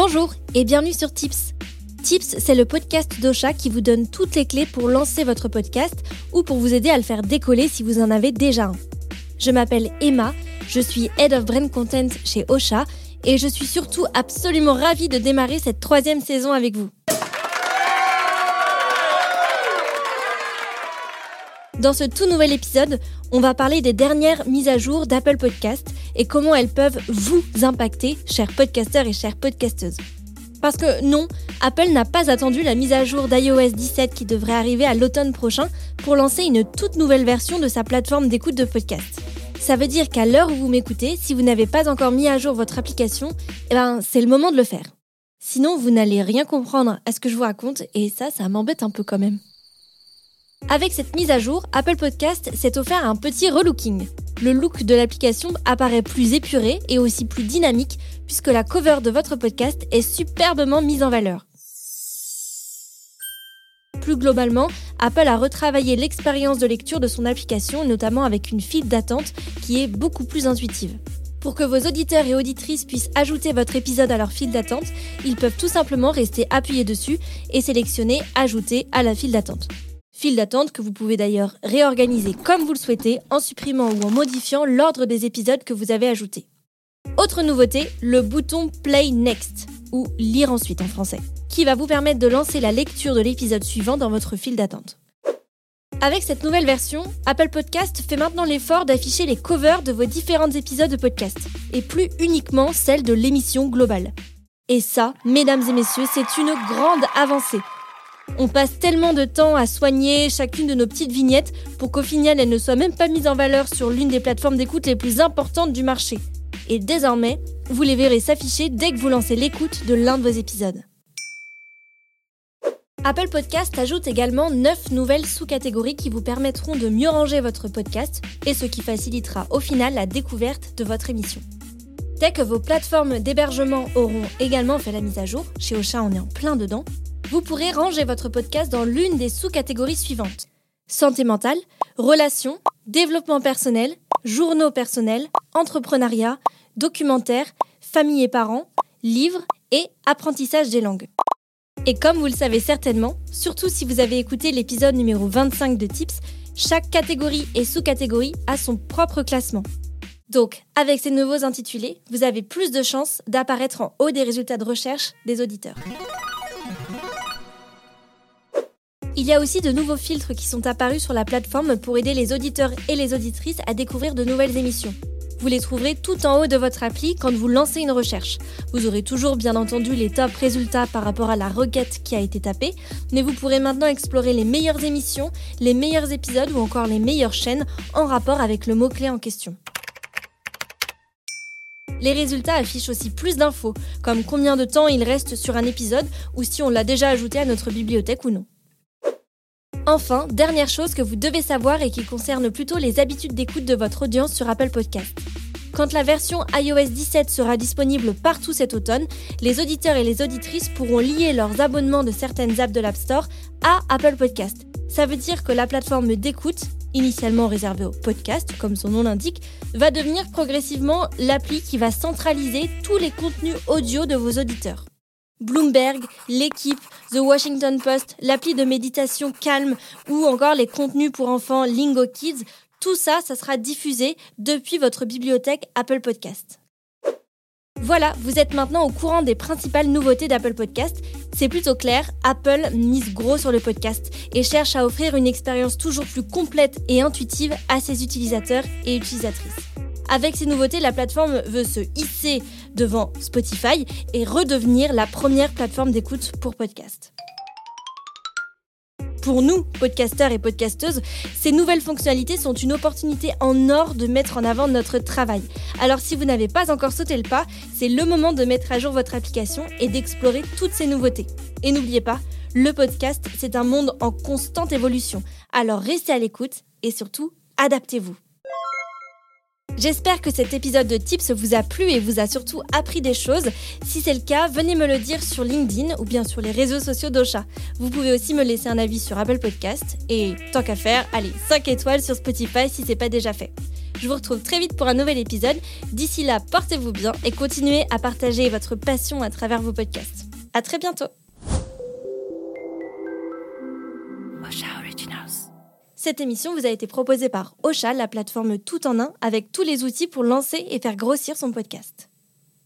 Bonjour et bienvenue sur Tips. Tips, c'est le podcast d'Ocha qui vous donne toutes les clés pour lancer votre podcast ou pour vous aider à le faire décoller si vous en avez déjà un. Je m'appelle Emma, je suis Head of Brand Content chez Ocha et je suis surtout absolument ravie de démarrer cette troisième saison avec vous. Dans ce tout nouvel épisode, on va parler des dernières mises à jour d'Apple Podcast et comment elles peuvent vous impacter, chers podcasteurs et chères podcasteuses. Parce que non, Apple n'a pas attendu la mise à jour d'iOS 17 qui devrait arriver à l'automne prochain pour lancer une toute nouvelle version de sa plateforme d'écoute de podcast. Ça veut dire qu'à l'heure où vous m'écoutez, si vous n'avez pas encore mis à jour votre application, eh ben, c'est le moment de le faire. Sinon, vous n'allez rien comprendre à ce que je vous raconte et ça, ça m'embête un peu quand même. Avec cette mise à jour, Apple Podcast s'est offert un petit relooking. Le look de l'application apparaît plus épuré et aussi plus dynamique puisque la cover de votre podcast est superbement mise en valeur. Plus globalement, Apple a retravaillé l'expérience de lecture de son application, notamment avec une file d'attente qui est beaucoup plus intuitive. Pour que vos auditeurs et auditrices puissent ajouter votre épisode à leur file d'attente, ils peuvent tout simplement rester appuyés dessus et sélectionner Ajouter à la file d'attente. File d'attente que vous pouvez d'ailleurs réorganiser comme vous le souhaitez en supprimant ou en modifiant l'ordre des épisodes que vous avez ajoutés. Autre nouveauté, le bouton Play Next, ou Lire ensuite en français, qui va vous permettre de lancer la lecture de l'épisode suivant dans votre file d'attente. Avec cette nouvelle version, Apple Podcast fait maintenant l'effort d'afficher les covers de vos différents épisodes de podcast, et plus uniquement celles de l'émission globale. Et ça, mesdames et messieurs, c'est une grande avancée on passe tellement de temps à soigner chacune de nos petites vignettes pour qu'au final elles ne soient même pas mises en valeur sur l'une des plateformes d'écoute les plus importantes du marché. Et désormais, vous les verrez s'afficher dès que vous lancez l'écoute de l'un de vos épisodes. Apple Podcast ajoute également 9 nouvelles sous-catégories qui vous permettront de mieux ranger votre podcast et ce qui facilitera au final la découverte de votre émission. Dès que vos plateformes d'hébergement auront également fait la mise à jour, chez Ocha on est en plein dedans, vous pourrez ranger votre podcast dans l'une des sous-catégories suivantes. Santé mentale, relations, développement personnel, journaux personnels, entrepreneuriat, documentaire, famille et parents, livres et apprentissage des langues. Et comme vous le savez certainement, surtout si vous avez écouté l'épisode numéro 25 de Tips, chaque catégorie et sous-catégorie a son propre classement. Donc, avec ces nouveaux intitulés, vous avez plus de chances d'apparaître en haut des résultats de recherche des auditeurs. Il y a aussi de nouveaux filtres qui sont apparus sur la plateforme pour aider les auditeurs et les auditrices à découvrir de nouvelles émissions. Vous les trouverez tout en haut de votre appli quand vous lancez une recherche. Vous aurez toujours bien entendu les top résultats par rapport à la requête qui a été tapée, mais vous pourrez maintenant explorer les meilleures émissions, les meilleurs épisodes ou encore les meilleures chaînes en rapport avec le mot-clé en question. Les résultats affichent aussi plus d'infos, comme combien de temps il reste sur un épisode ou si on l'a déjà ajouté à notre bibliothèque ou non. Enfin, dernière chose que vous devez savoir et qui concerne plutôt les habitudes d'écoute de votre audience sur Apple Podcast. Quand la version iOS 17 sera disponible partout cet automne, les auditeurs et les auditrices pourront lier leurs abonnements de certaines apps de l'App Store à Apple Podcast. Ça veut dire que la plateforme d'écoute, initialement réservée aux podcasts, comme son nom l'indique, va devenir progressivement l'appli qui va centraliser tous les contenus audio de vos auditeurs. Bloomberg, l'équipe, The Washington Post, l'appli de méditation Calm ou encore les contenus pour enfants Lingo Kids, tout ça, ça sera diffusé depuis votre bibliothèque Apple Podcast. Voilà, vous êtes maintenant au courant des principales nouveautés d'Apple Podcast. C'est plutôt clair, Apple mise gros sur le podcast et cherche à offrir une expérience toujours plus complète et intuitive à ses utilisateurs et utilisatrices. Avec ces nouveautés, la plateforme veut se hisser devant Spotify et redevenir la première plateforme d'écoute pour podcast. Pour nous, podcasteurs et podcasteuses, ces nouvelles fonctionnalités sont une opportunité en or de mettre en avant notre travail. Alors si vous n'avez pas encore sauté le pas, c'est le moment de mettre à jour votre application et d'explorer toutes ces nouveautés. Et n'oubliez pas, le podcast, c'est un monde en constante évolution. Alors restez à l'écoute et surtout, adaptez-vous. J'espère que cet épisode de Tips vous a plu et vous a surtout appris des choses. Si c'est le cas, venez me le dire sur LinkedIn ou bien sur les réseaux sociaux d'Ocha. Vous pouvez aussi me laisser un avis sur Apple Podcast et tant qu'à faire, allez, 5 étoiles sur Spotify si c'est pas déjà fait. Je vous retrouve très vite pour un nouvel épisode. D'ici là, portez-vous bien et continuez à partager votre passion à travers vos podcasts. À très bientôt. Cette émission vous a été proposée par Ocha, la plateforme tout en un, avec tous les outils pour lancer et faire grossir son podcast.